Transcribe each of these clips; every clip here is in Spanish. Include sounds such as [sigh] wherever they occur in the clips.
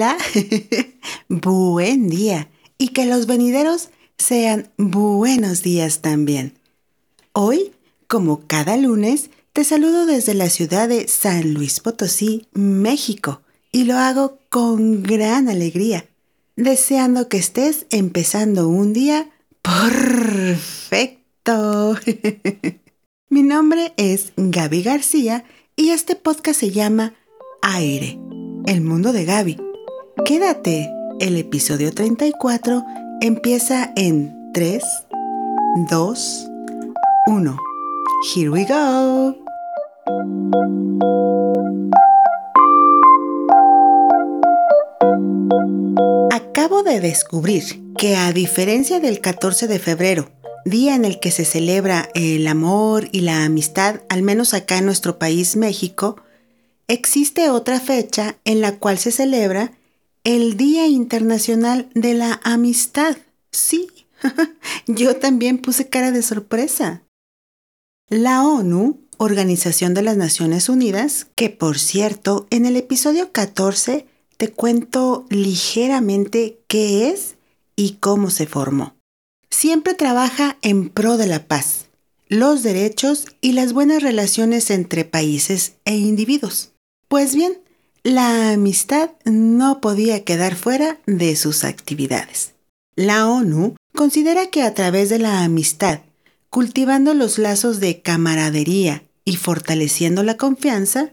Hola, [laughs] buen día y que los venideros sean buenos días también. Hoy, como cada lunes, te saludo desde la ciudad de San Luis Potosí, México, y lo hago con gran alegría, deseando que estés empezando un día perfecto. [laughs] Mi nombre es Gaby García y este podcast se llama Aire el mundo de Gaby. Quédate, el episodio 34 empieza en 3, 2, 1. Here we go. Acabo de descubrir que a diferencia del 14 de febrero, día en el que se celebra el amor y la amistad, al menos acá en nuestro país México, existe otra fecha en la cual se celebra el Día Internacional de la Amistad. Sí, [laughs] yo también puse cara de sorpresa. La ONU, Organización de las Naciones Unidas, que por cierto, en el episodio 14 te cuento ligeramente qué es y cómo se formó. Siempre trabaja en pro de la paz, los derechos y las buenas relaciones entre países e individuos. Pues bien, la amistad no podía quedar fuera de sus actividades. La ONU considera que a través de la amistad, cultivando los lazos de camaradería y fortaleciendo la confianza,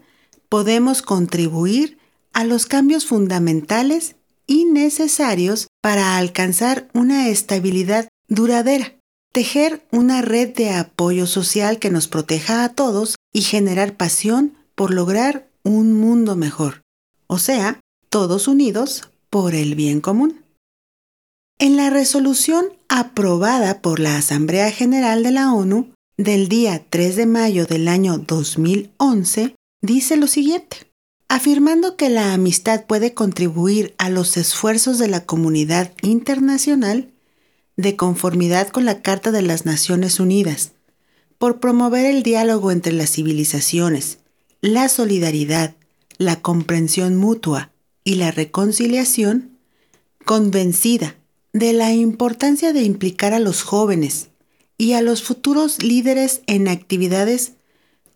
podemos contribuir a los cambios fundamentales y necesarios para alcanzar una estabilidad duradera, tejer una red de apoyo social que nos proteja a todos y generar pasión por lograr un mundo mejor, o sea, todos unidos por el bien común. En la resolución aprobada por la Asamblea General de la ONU del día 3 de mayo del año 2011, dice lo siguiente, afirmando que la amistad puede contribuir a los esfuerzos de la comunidad internacional de conformidad con la Carta de las Naciones Unidas, por promover el diálogo entre las civilizaciones, la solidaridad, la comprensión mutua y la reconciliación, convencida de la importancia de implicar a los jóvenes y a los futuros líderes en actividades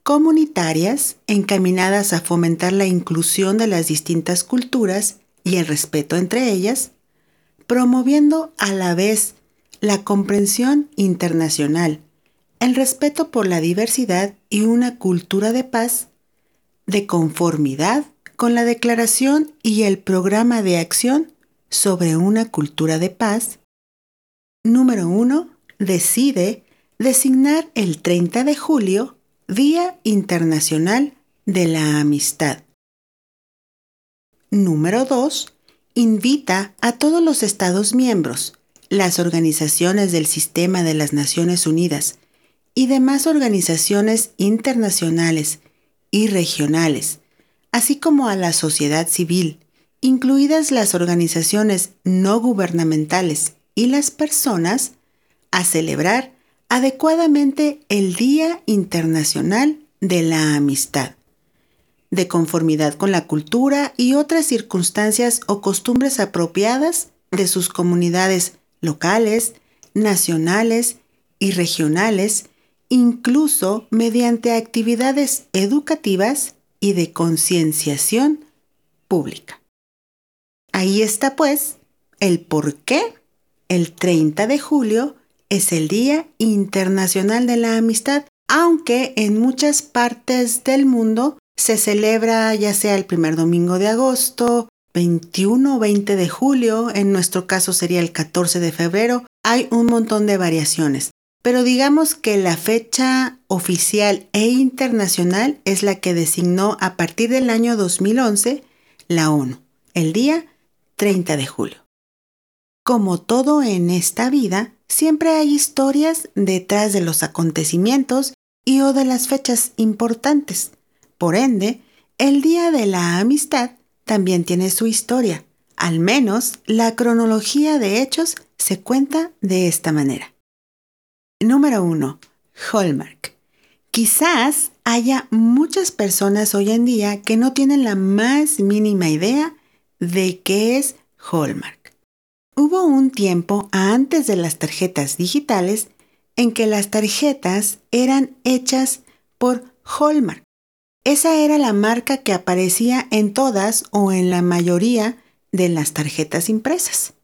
comunitarias encaminadas a fomentar la inclusión de las distintas culturas y el respeto entre ellas, promoviendo a la vez la comprensión internacional, el respeto por la diversidad y una cultura de paz de conformidad con la Declaración y el Programa de Acción sobre una Cultura de Paz. Número 1. Decide designar el 30 de julio Día Internacional de la Amistad. Número 2. Invita a todos los Estados miembros, las organizaciones del Sistema de las Naciones Unidas y demás organizaciones internacionales y regionales, así como a la sociedad civil, incluidas las organizaciones no gubernamentales y las personas, a celebrar adecuadamente el Día Internacional de la Amistad, de conformidad con la cultura y otras circunstancias o costumbres apropiadas de sus comunidades locales, nacionales y regionales incluso mediante actividades educativas y de concienciación pública. Ahí está pues el por qué el 30 de julio es el Día Internacional de la Amistad, aunque en muchas partes del mundo se celebra ya sea el primer domingo de agosto, 21 o 20 de julio, en nuestro caso sería el 14 de febrero, hay un montón de variaciones. Pero digamos que la fecha oficial e internacional es la que designó a partir del año 2011 la ONU, el día 30 de julio. Como todo en esta vida, siempre hay historias detrás de los acontecimientos y o de las fechas importantes. Por ende, el Día de la Amistad también tiene su historia. Al menos la cronología de hechos se cuenta de esta manera. Número 1. Hallmark. Quizás haya muchas personas hoy en día que no tienen la más mínima idea de qué es Hallmark. Hubo un tiempo antes de las tarjetas digitales en que las tarjetas eran hechas por Hallmark. Esa era la marca que aparecía en todas o en la mayoría de las tarjetas impresas.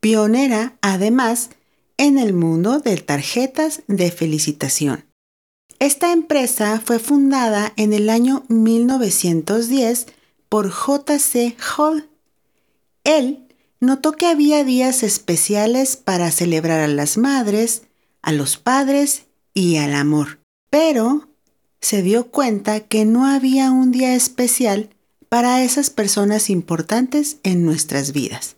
Pionera, además, en el mundo de tarjetas de felicitación. Esta empresa fue fundada en el año 1910 por J.C. Hall. Él notó que había días especiales para celebrar a las madres, a los padres y al amor, pero se dio cuenta que no había un día especial para esas personas importantes en nuestras vidas.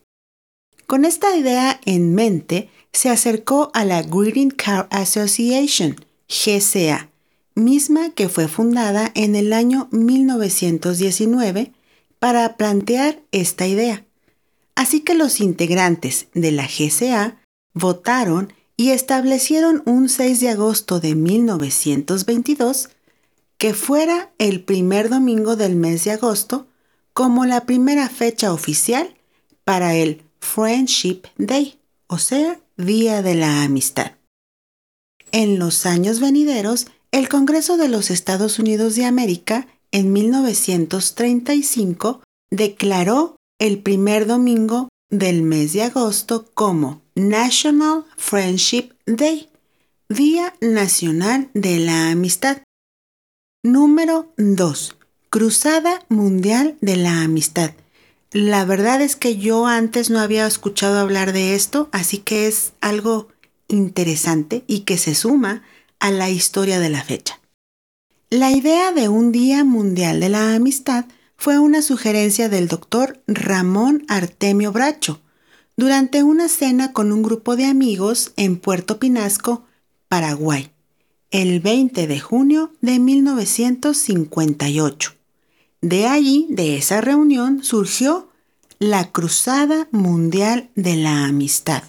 Con esta idea en mente, se acercó a la Greeting Card Association, GCA, misma que fue fundada en el año 1919 para plantear esta idea. Así que los integrantes de la GCA votaron y establecieron un 6 de agosto de 1922 que fuera el primer domingo del mes de agosto como la primera fecha oficial para el Friendship Day, o sea, Día de la Amistad. En los años venideros, el Congreso de los Estados Unidos de América, en 1935, declaró el primer domingo del mes de agosto como National Friendship Day, Día Nacional de la Amistad. Número 2. Cruzada Mundial de la Amistad. La verdad es que yo antes no había escuchado hablar de esto, así que es algo interesante y que se suma a la historia de la fecha. La idea de un Día Mundial de la Amistad fue una sugerencia del doctor Ramón Artemio Bracho durante una cena con un grupo de amigos en Puerto Pinasco, Paraguay el 20 de junio de 1958. De allí, de esa reunión, surgió la Cruzada Mundial de la Amistad.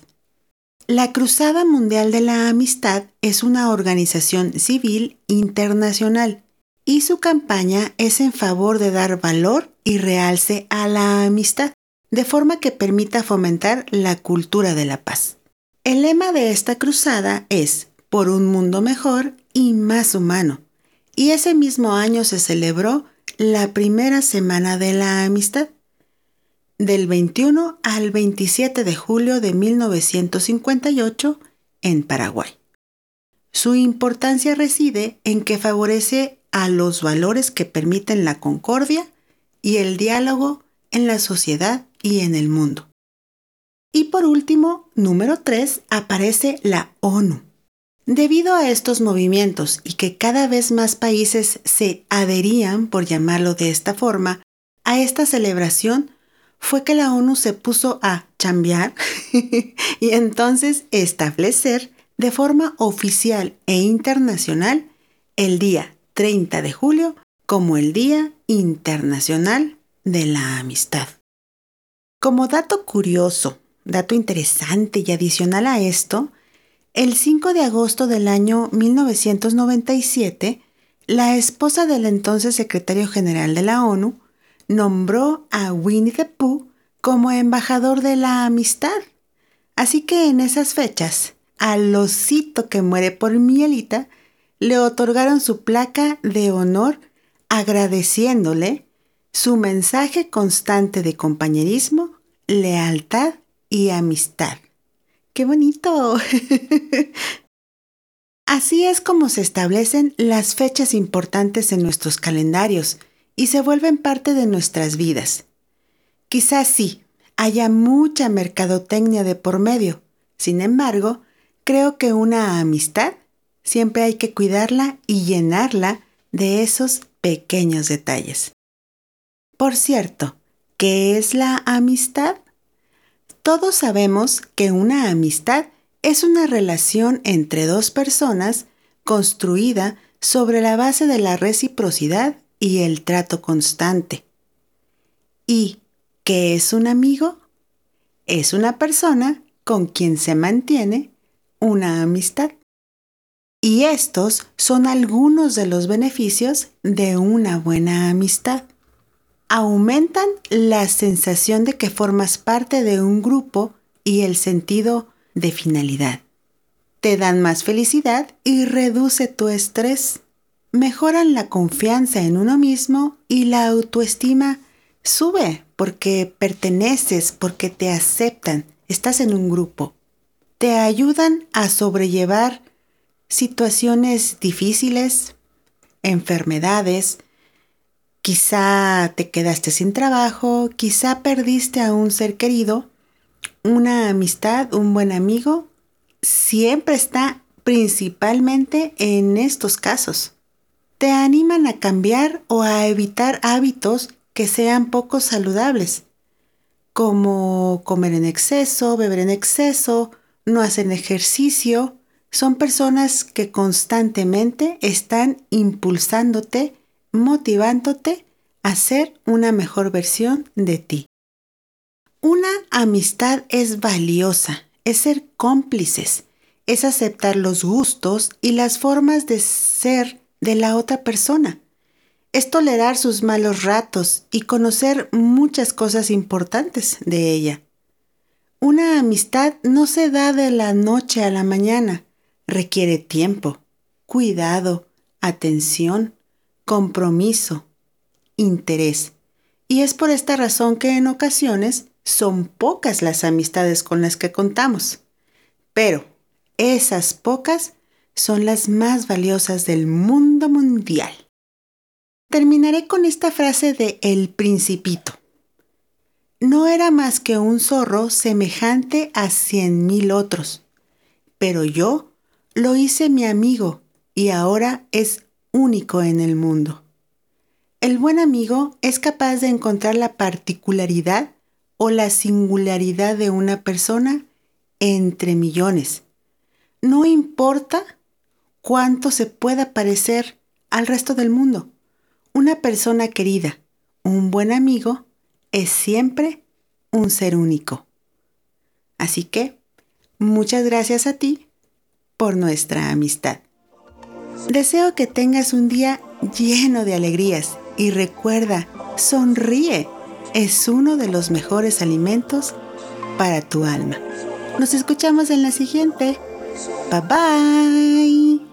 La Cruzada Mundial de la Amistad es una organización civil internacional y su campaña es en favor de dar valor y realce a la amistad, de forma que permita fomentar la cultura de la paz. El lema de esta cruzada es por un mundo mejor y más humano. Y ese mismo año se celebró la primera semana de la amistad, del 21 al 27 de julio de 1958 en Paraguay. Su importancia reside en que favorece a los valores que permiten la concordia y el diálogo en la sociedad y en el mundo. Y por último, número 3, aparece la ONU, Debido a estos movimientos y que cada vez más países se adherían, por llamarlo de esta forma, a esta celebración, fue que la ONU se puso a chambear [laughs] y entonces establecer de forma oficial e internacional el día 30 de julio como el Día Internacional de la Amistad. Como dato curioso, dato interesante y adicional a esto, el 5 de agosto del año 1997, la esposa del entonces secretario general de la ONU nombró a Winnie the Pooh como embajador de la amistad. Así que en esas fechas, al osito que muere por mielita, le otorgaron su placa de honor agradeciéndole su mensaje constante de compañerismo, lealtad y amistad. ¡Qué bonito! [laughs] Así es como se establecen las fechas importantes en nuestros calendarios y se vuelven parte de nuestras vidas. Quizás sí, haya mucha mercadotecnia de por medio. Sin embargo, creo que una amistad siempre hay que cuidarla y llenarla de esos pequeños detalles. Por cierto, ¿qué es la amistad? Todos sabemos que una amistad es una relación entre dos personas construida sobre la base de la reciprocidad y el trato constante. ¿Y qué es un amigo? Es una persona con quien se mantiene una amistad. Y estos son algunos de los beneficios de una buena amistad. Aumentan la sensación de que formas parte de un grupo y el sentido de finalidad. Te dan más felicidad y reduce tu estrés. Mejoran la confianza en uno mismo y la autoestima sube porque perteneces, porque te aceptan, estás en un grupo. Te ayudan a sobrellevar situaciones difíciles, enfermedades, quizá te quedaste sin trabajo, quizá perdiste a un ser querido, una amistad, un buen amigo, siempre está principalmente en estos casos. Te animan a cambiar o a evitar hábitos que sean poco saludables, como comer en exceso, beber en exceso, no hacer ejercicio. Son personas que constantemente están impulsándote, motivándote a ser una mejor versión de ti. Una amistad es valiosa, es ser cómplices, es aceptar los gustos y las formas de ser de la otra persona es tolerar sus malos ratos y conocer muchas cosas importantes de ella. Una amistad no se da de la noche a la mañana, requiere tiempo, cuidado, atención, compromiso, interés. Y es por esta razón que en ocasiones son pocas las amistades con las que contamos. Pero esas pocas son las más valiosas del mundo mundial. Terminaré con esta frase de El Principito. No era más que un zorro semejante a cien mil otros, pero yo lo hice mi amigo y ahora es único en el mundo. El buen amigo es capaz de encontrar la particularidad o la singularidad de una persona entre millones. No importa cuánto se pueda parecer al resto del mundo una persona querida, un buen amigo, es siempre un ser único. Así que, muchas gracias a ti por nuestra amistad. Deseo que tengas un día lleno de alegrías y recuerda, sonríe. Es uno de los mejores alimentos para tu alma. Nos escuchamos en la siguiente. Bye bye.